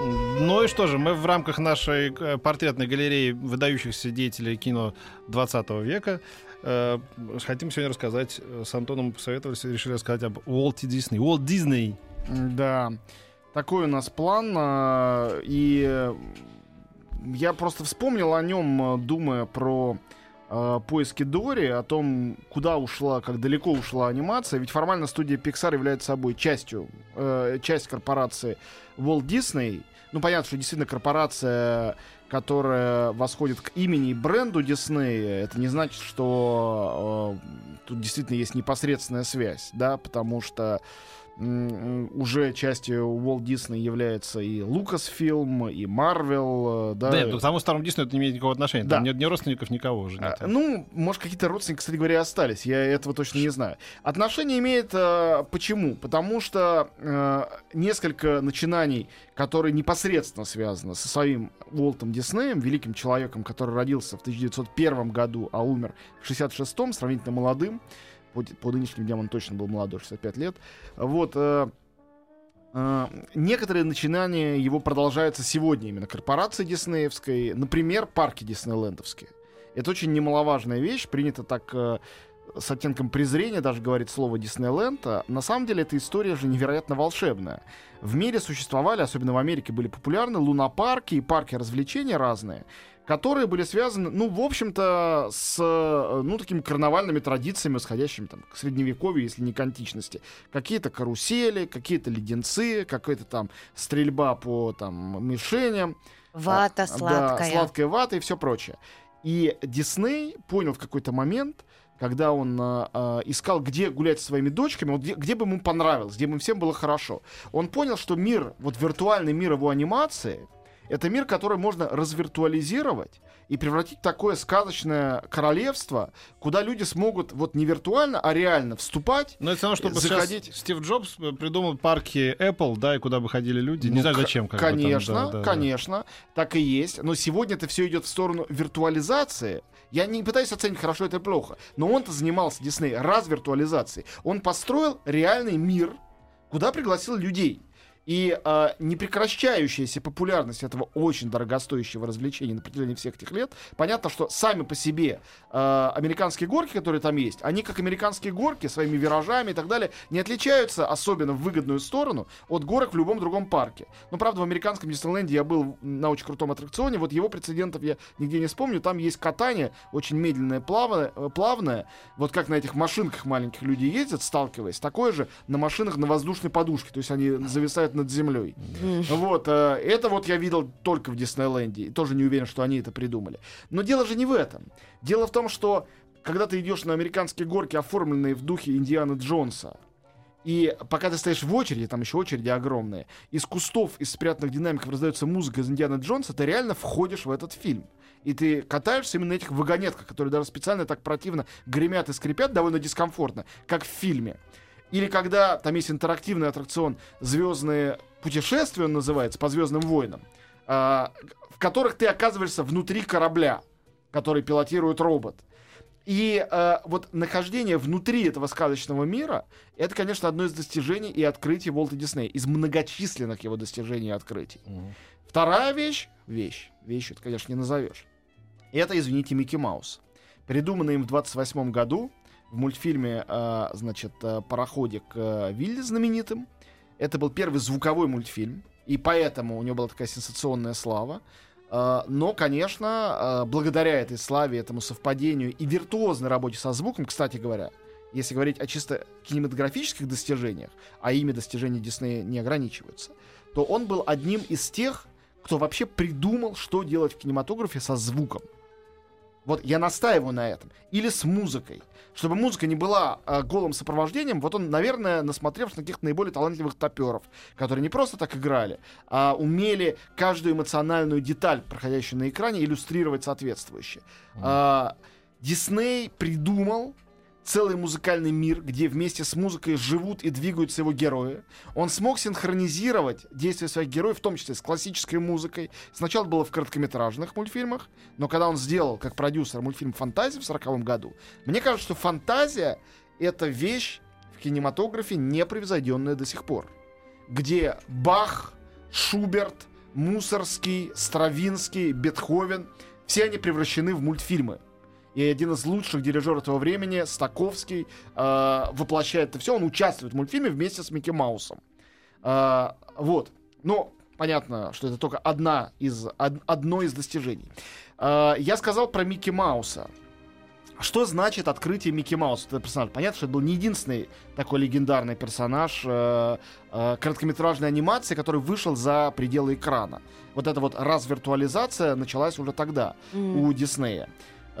Ну и что же, мы в рамках нашей э, портретной галереи выдающихся деятелей кино 20 века э, хотим сегодня рассказать, э, с Антоном посоветовались, решили рассказать об Уолте Дисней. Уолт Дисней. Да, такой у нас план, э, и я просто вспомнил о нем, думая про э, поиски Дори, о том, куда ушла, как далеко ушла анимация. Ведь формально студия Pixar является собой частью, э, часть корпорации Walt Disney. Ну, понятно, что действительно корпорация, которая восходит к имени и бренду Disney, это не значит, что э, тут действительно есть непосредственная связь, да, потому что уже частью Walt Disney является и Lucasfilm, и Marvel, да. Да, к тому старому Диснею это не имеет никакого отношения. Да. Там нет ни родственников, никого уже нет. А, ну, может, какие-то родственники, кстати говоря, остались. Я этого точно не знаю. Отношение имеет а, почему? Потому что а, несколько начинаний, которые непосредственно связаны со своим Уолтом Диснеем, великим человеком, который родился в 1901 году, а умер в 66-м, сравнительно молодым, по, по нынешним дням он точно был молодой, 65 лет. Вот. Э, э, некоторые начинания его продолжаются сегодня именно корпорации диснеевской, например, парки диснейлендовские. Это очень немаловажная вещь, принято так э, с оттенком презрения даже говорит слово Диснейленд, а на самом деле эта история же невероятно волшебная. В мире существовали, особенно в Америке были популярны лунопарки и парки развлечений разные, которые были связаны, ну, в общем-то, с, э, ну, такими карнавальными традициями, восходящими там к средневековью, если не к античности. Какие-то карусели, какие-то леденцы, какая-то там стрельба по там мишеням. Вата сладкая. Да, сладкая вата и все прочее. И Дисней понял в какой-то момент, когда он э, искал, где гулять со своими дочками, вот где, где бы ему понравилось, где бы им всем было хорошо. Он понял, что мир, вот виртуальный мир его анимации, это мир, который можно развиртуализировать и превратить в такое сказочное королевство, куда люди смогут вот не виртуально, а реально вступать. Но это само, чтобы заходить. Стив Джобс придумал парки Apple, да, и куда бы ходили люди. Не ну, знаю, зачем. Как конечно, там, да, да, конечно, да. так и есть. Но сегодня это все идет в сторону виртуализации. Я не пытаюсь оценить, хорошо это плохо. Но он-то занимался, Дисней, развиртуализацией. Он построил реальный мир, куда пригласил людей. И э, непрекращающаяся популярность этого очень дорогостоящего развлечения на протяжении всех этих лет, понятно, что сами по себе э, американские горки, которые там есть, они как американские горки своими виражами и так далее, не отличаются особенно в выгодную сторону от горок в любом другом парке. Но, правда, в американском Диснейленде я был на очень крутом аттракционе, вот его прецедентов я нигде не вспомню, там есть катание, очень медленное, плавное, э, плавное, вот как на этих машинках маленьких люди ездят, сталкиваясь, такое же на машинах на воздушной подушке, то есть они зависают над землей. Вот, э, это вот я видел только в Диснейленде. И тоже не уверен, что они это придумали. Но дело же не в этом. Дело в том, что когда ты идешь на американские горки, оформленные в духе Индианы Джонса, и пока ты стоишь в очереди, там еще очереди огромные, из кустов, из спрятанных динамиков раздается музыка из Индианы Джонса, ты реально входишь в этот фильм. И ты катаешься именно на этих вагонетках, которые даже специально так противно гремят и скрипят, довольно дискомфортно, как в фильме. Или когда там есть интерактивный аттракцион «Звездные путешествия», он называется, по «Звездным войнам», э, в которых ты оказываешься внутри корабля, который пилотирует робот. И э, вот нахождение внутри этого сказочного мира, это, конечно, одно из достижений и открытий Волта Диснея, из многочисленных его достижений и открытий. Mm-hmm. Вторая вещь, вещь, вещь это, конечно, не назовешь, это, извините, Микки Маус. Придуманный им в 28 году, в мультфильме, э, значит, э, «Пароходик» э, Вилли знаменитым. Это был первый звуковой мультфильм, и поэтому у него была такая сенсационная слава. Но, конечно, благодаря этой славе, этому совпадению и виртуозной работе со звуком, кстати говоря, если говорить о чисто кинематографических достижениях, а ими достижения Диснея не ограничиваются, то он был одним из тех, кто вообще придумал, что делать в кинематографе со звуком. Вот я настаиваю на этом. Или с музыкой. Чтобы музыка не была э, голым сопровождением, вот он, наверное, насмотревшись на каких-то наиболее талантливых топеров, которые не просто так играли, а умели каждую эмоциональную деталь, проходящую на экране, иллюстрировать соответствующе. А, Дисней придумал целый музыкальный мир, где вместе с музыкой живут и двигаются его герои. Он смог синхронизировать действия своих героев, в том числе с классической музыкой. Сначала было в короткометражных мультфильмах, но когда он сделал как продюсер мультфильм «Фантазия» в 40 году, мне кажется, что «Фантазия» — это вещь в кинематографе непревзойденная до сих пор. Где Бах, Шуберт, Мусорский, Стравинский, Бетховен — все они превращены в мультфильмы и один из лучших дирижеров того времени, Стаковский, э, воплощает это все. Он участвует в мультфильме вместе с Микки Маусом. Э, вот. Но понятно, что это только одна из, од, одно из достижений. Э, я сказал про Микки Мауса. Что значит открытие Микки Мауса? Это персонаж. Понятно, что это был не единственный такой легендарный персонаж э, э, короткометражной анимации, который вышел за пределы экрана. Вот эта вот развиртуализация началась уже тогда М. у Диснея.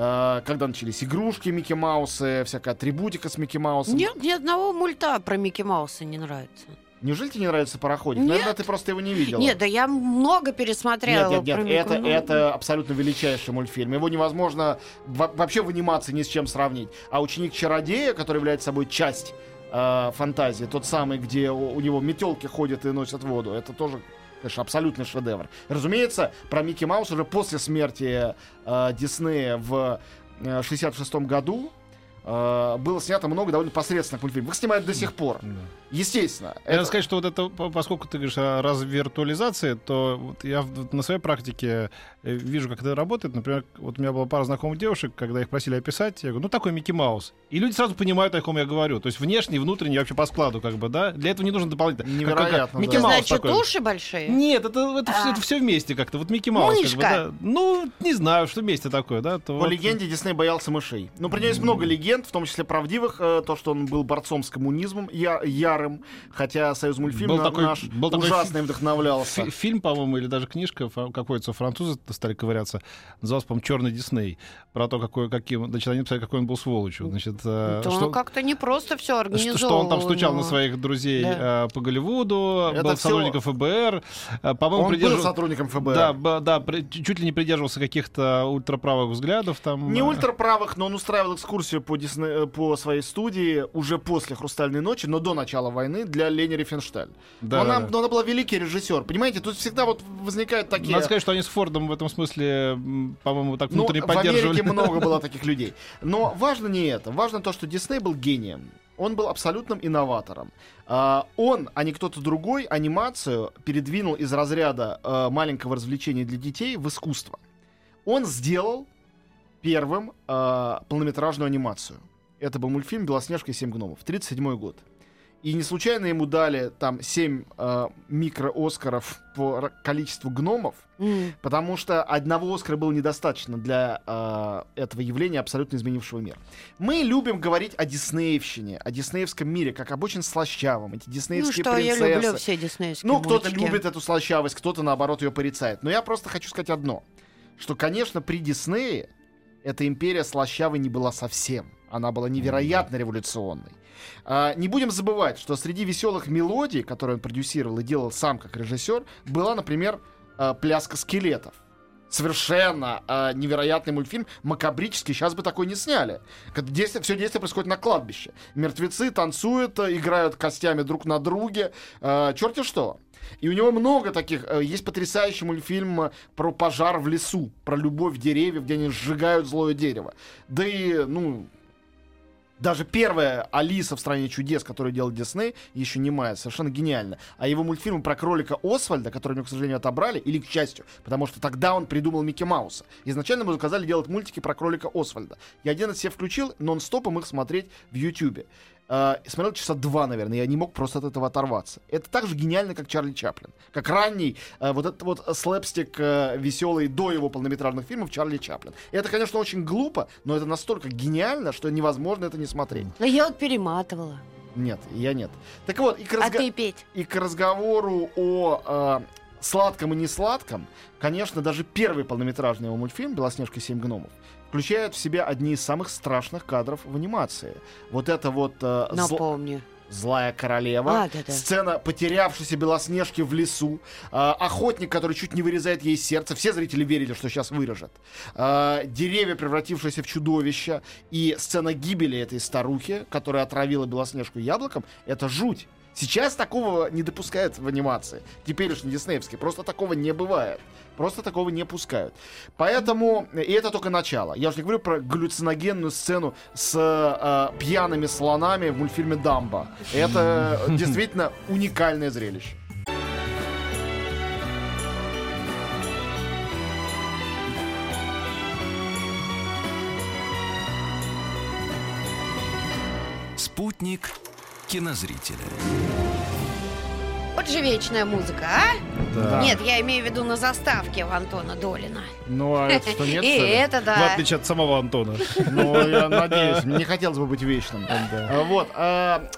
Э, когда начались игрушки Микки Маусы, всякая атрибутика с Микки Маусом. Нет, ни одного мульта про Микки Мауса не нравится. Неужели тебе не нравится пароходик? Нет. Наверное, ты просто его не видела. Нет, да я много пересмотрела. Нет, нет, про нет, Микки- это, это абсолютно величайший мультфильм. Его невозможно во- вообще в анимации ни с чем сравнить. А ученик-чародея, который является собой часть э, фантазии, тот самый, где у, у него метелки ходят и носят воду, это тоже конечно, абсолютный шедевр. Разумеется, про Микки Маус уже после смерти э, Диснея в э, 66 году э, было снято много довольно посредственных мультфильмов. Их снимают до сих пор. Да. Естественно. Я это- сказать, что вот это, по- поскольку ты говоришь о развиртуализации, то вот я на своей практике э, вижу, как это работает. Например, вот у меня была пара знакомых девушек, когда их просили описать, я говорю, ну такой Микки Маус. И люди сразу понимают, о ком я говорю. То есть внешний, внутренний, вообще по складу, как бы, да. Для этого не нужно дополнительно. Как- как- Невероятно, Микки да. Маус Значит, такой. уши большие? Нет, это, это, все, А. это все вместе как-то. Вот Микки Маус. Как бы, Мышка. да. Ну, не знаю, что вместе такое, да. То По вот- легенде Дисней боялся мышей. Ну, про него есть много легенд, в том числе правдивых. э, то, что он был борцом с коммунизмом я- ярым, хотя Союз мультфильм Был на- такой- наш был такой ужасно фи- им вдохновлялся. Фи- Фильм, по-моему, или даже книжка, какой-то французы стали ковыряться, назывался, по-моему, «Черный Дисней», про то, какой, каким, значит, они написали, какой он был сволочью. Значит, э, То что, он как-то не просто все организовал. что он там стучал у на своих друзей Да. э, по Голливуду, Это был всё- сотрудником ФБР, э, по-моему, Он был придержив- сотрудником ФБР. Да, да, при- чуть ли не придерживался каких-то ультраправых взглядов. Там, Не ультраправых, но он устраивал экскурсию по, Дисней- э, по своей студии уже после «Хрустальной ночи», но до начала войны для Лени Рифеншталь. Да, но, она, да. но она была великий режиссер. Понимаете, тут всегда вот возникают такие... Надо сказать, что они с Фордом в этом смысле, по-моему, так Ну, внутренне в поддерживали. Америке много было таких людей. Но важно не это. Важно то, что Дисней был гением. Он был абсолютным инноватором. А, он, а не кто-то другой, анимацию передвинул из разряда э, маленького развлечения для детей в искусство. Он сделал первым э, полнометражную анимацию. Это был мультфильм «Белоснежка и семь гномов», 37 год. И не случайно ему дали там 7 э, микро-оскаров по количеству гномов, М. Потому что одного Оскара было недостаточно для э, этого явления, абсолютно изменившего мир. Мы любим говорить о диснеевщине, о диснеевском мире, как об очень слащавом. Эти Ну диснеевские что, я принцессы. люблю все диснеевские Ну, кто-то любит эту слащавость, кто-то, наоборот, ее порицает. Но я просто хочу сказать одно. Что, конечно, при Диснее эта империя слащавой не была совсем. Она была невероятно революционной. А, не будем забывать, что среди веселых мелодий, которые он продюсировал и делал сам как режиссер, была, например, а, «Пляска скелетов». Совершенно а, невероятный мультфильм, макабрический, сейчас бы такой не сняли. Действие, все действие происходит на кладбище. Мертвецы танцуют, а, играют костями друг на друге. А, черти что. И у него много таких. э, Есть потрясающий мультфильм э, про пожар в лесу, про любовь деревьев, где они сжигают злое дерево. Да и, ну, даже первая Алиса в стране чудес, которую делал Дисней, еще не мая, совершенно гениально. А его мультфильм про кролика Освальда, который у него, к сожалению, отобрали, или к счастью, потому что тогда он придумал Микки Мауса. Изначально мы заказали делать мультики про кролика Освальда. Я один из себе включил, нон-стопом их смотреть в Ютьюбе. Э, смотрел часа два, наверное, я не мог просто от этого оторваться. Это так же гениально, как Чарли Чаплин. Как ранний э, вот этот вот слэпстик э, веселый до его полнометражных фильмов Чарли Чаплин. И это, конечно, очень глупо, но это настолько гениально, что невозможно это не смотреть. А я вот перематывала. Нет, я нет. Так вот, и к, А разго- ты, Петь? и к разговору о э, сладком и несладком, конечно, даже первый полнометражный его мультфильм «Белоснежка и семь гномов» включает в себя одни из самых страшных кадров в анимации. Вот это вот э, зл- Напомню. злая королева, А, да-да. сцена потерявшейся белоснежки в лесу, э, охотник, который чуть не вырезает ей сердце, все зрители верили, что сейчас вырежет, Э, деревья, превратившиеся в чудовища, и сцена гибели этой старухи, которая отравила белоснежку яблоком, это жуть. Сейчас такого не допускают в анимации. Теперешний диснеевский. Просто такого не бывает. Просто такого не пускают. Поэтому, и это только начало. Я уже не говорю про галлюциногенную сцену с э, пьяными слонами в мультфильме «Дамбо». Это действительно уникальное зрелище. Спутник кинозрителя. Вот же вечная музыка, а? Да. Нет, я имею в виду на заставке у Антона Долина. Ну, а это что, нет, И что ли? это В да. отличие от самого Антона. Ну, я надеюсь, не хотелось бы быть вечным. А, Вот. а,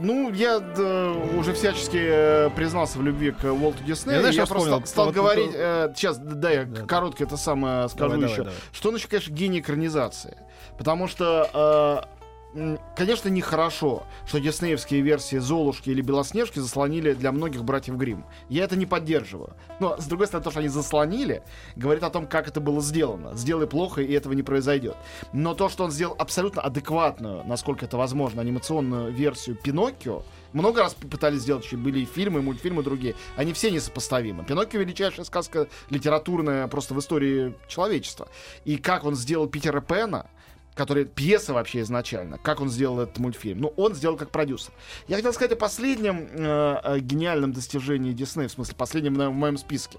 Ну, я да, уже всячески э, признался в любви к Уолту Диснею. Я, знаешь, я просто вспомнил? стал Вот говорить... это- э, Сейчас, дай я Да. короткое это самое скажу Давай, еще. давай, давай. Что он еще, конечно, гений экранизации. Потому что... Конечно, нехорошо, что диснеевские версии Золушки или Белоснежки заслонили для многих братьев Гримм. Я это не поддерживаю. Но, с другой стороны, то, что они заслонили, говорит о том, как это было сделано. Сделай плохо, и этого не произойдет. Но то, что он сделал абсолютно адекватную, насколько это возможно, анимационную версию Пиноккио, много раз пытались сделать, еще были и фильмы, и мультфильмы другие. Они все несопоставимы. Пиноккио величайшая сказка литературная просто в истории человечества. И как он сделал Питера Пэна, который пьеса вообще изначально, как он сделал этот мультфильм. Ну, он сделал как продюсер. Я хотел сказать о последнем э, э, гениальном достижении Диснея, в смысле, последнем на- в моем списке.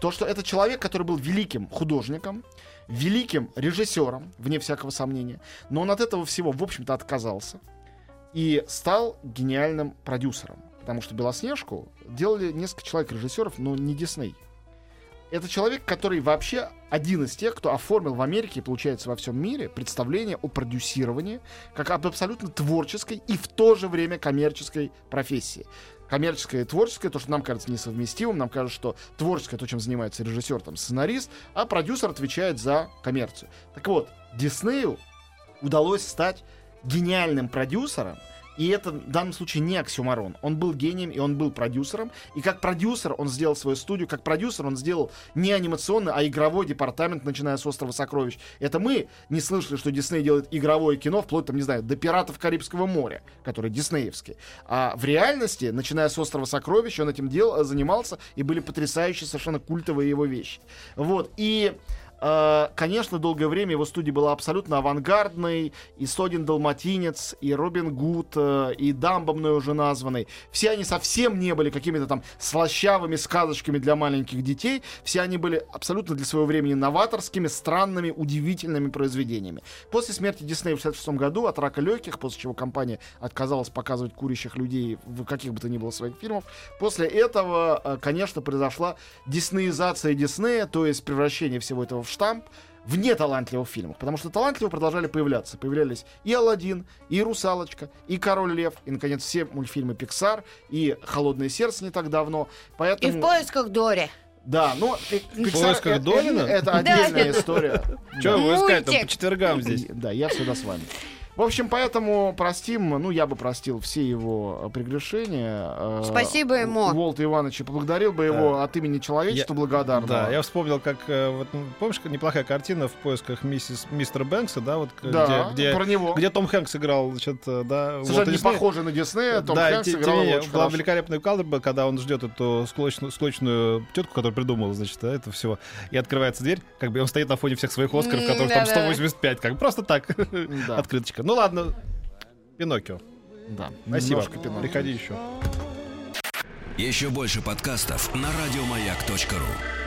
То, что это человек, который был великим художником, великим режиссером, вне всякого сомнения, но он от этого всего, в общем-то, отказался и стал гениальным продюсером. Потому что Белоснежку делали несколько человек-режиссеров, но не Дисней. Это человек, который вообще один из тех, кто оформил в Америке получается, во всем мире представление о продюсировании как об абсолютно творческой и в то же время коммерческой профессии. Коммерческое и творческое, то, что нам кажется несовместимым, нам кажется, что творческое, то, чем занимается режиссер, там, сценарист, а продюсер отвечает за коммерцию. Так вот, Диснею удалось стать гениальным продюсером, и это в данном случае не оксюмарон. Он был гением, и он был продюсером. И как продюсер он сделал свою студию, как продюсер он сделал не анимационный, а игровой департамент, начиная с «Острова сокровищ». Это мы не слышали, что Дисней делает игровое кино, вплоть, там, не знаю, до «Пиратов Карибского моря», которые диснеевские. А в реальности, начиная с «Острова сокровищ», он этим дел, занимался, и были потрясающие, совершенно культовые его вещи. Вот. И Э, Конечно, долгое время его студия была абсолютно авангардной. И Содин Далматинец, и Робин Гуд, э, и Дамбо мной уже названный. Все они совсем не были какими-то там слащавыми сказочками для маленьких детей. Все они были абсолютно для своего времени новаторскими, странными, удивительными произведениями. После смерти Диснея в 1966 году от рака легких, после чего компания отказалась показывать курящих людей в каких бы то ни было своих фильмов, после этого, э, конечно, произошла диснеизация Диснея, то есть превращение всего этого в штамп, в неталантливых фильмах, потому что талантливые продолжали появляться. Появлялись и Алладин, и Русалочка, и Король Лев, и, наконец, все мультфильмы Pixar, и Холодное сердце не так давно. И Поэтому... в поисках Дори. Да, но э, Pixar поисках это- Долина? Это отдельная история. Че вы искать по четвергам здесь? Да, я всегда с вами. В общем, поэтому простим, ну, я бы простил все его э, прегрешения. э, Спасибо ему. Волта Ивановича, поблагодарил бы его от имени человечества благодарно. Да, я вспомнил, как э, вот, ну, помнишь, неплохая картина в поисках миссис мистера Бэнкса, да, вот Да, где, где, про него. где Том Хэнкс играл, значит, да, Совершенно не похоже на Диснея, Том да, Хэнкс и тем играл не менее, очень была хорошо. великолепная кадр, когда он ждет эту склочную, склочную тетку, которая придумала, значит, да, это все. И открывается дверь, как бы и он стоит на фоне всех своих Оскаров, которых там да-да. 185, как бы просто так. Да. Открыточка. Ну ладно, Пиноккио. Да, Спасибо. Пиноккио. Приходи еще. Еще больше подкастов на радиомаяк.ру.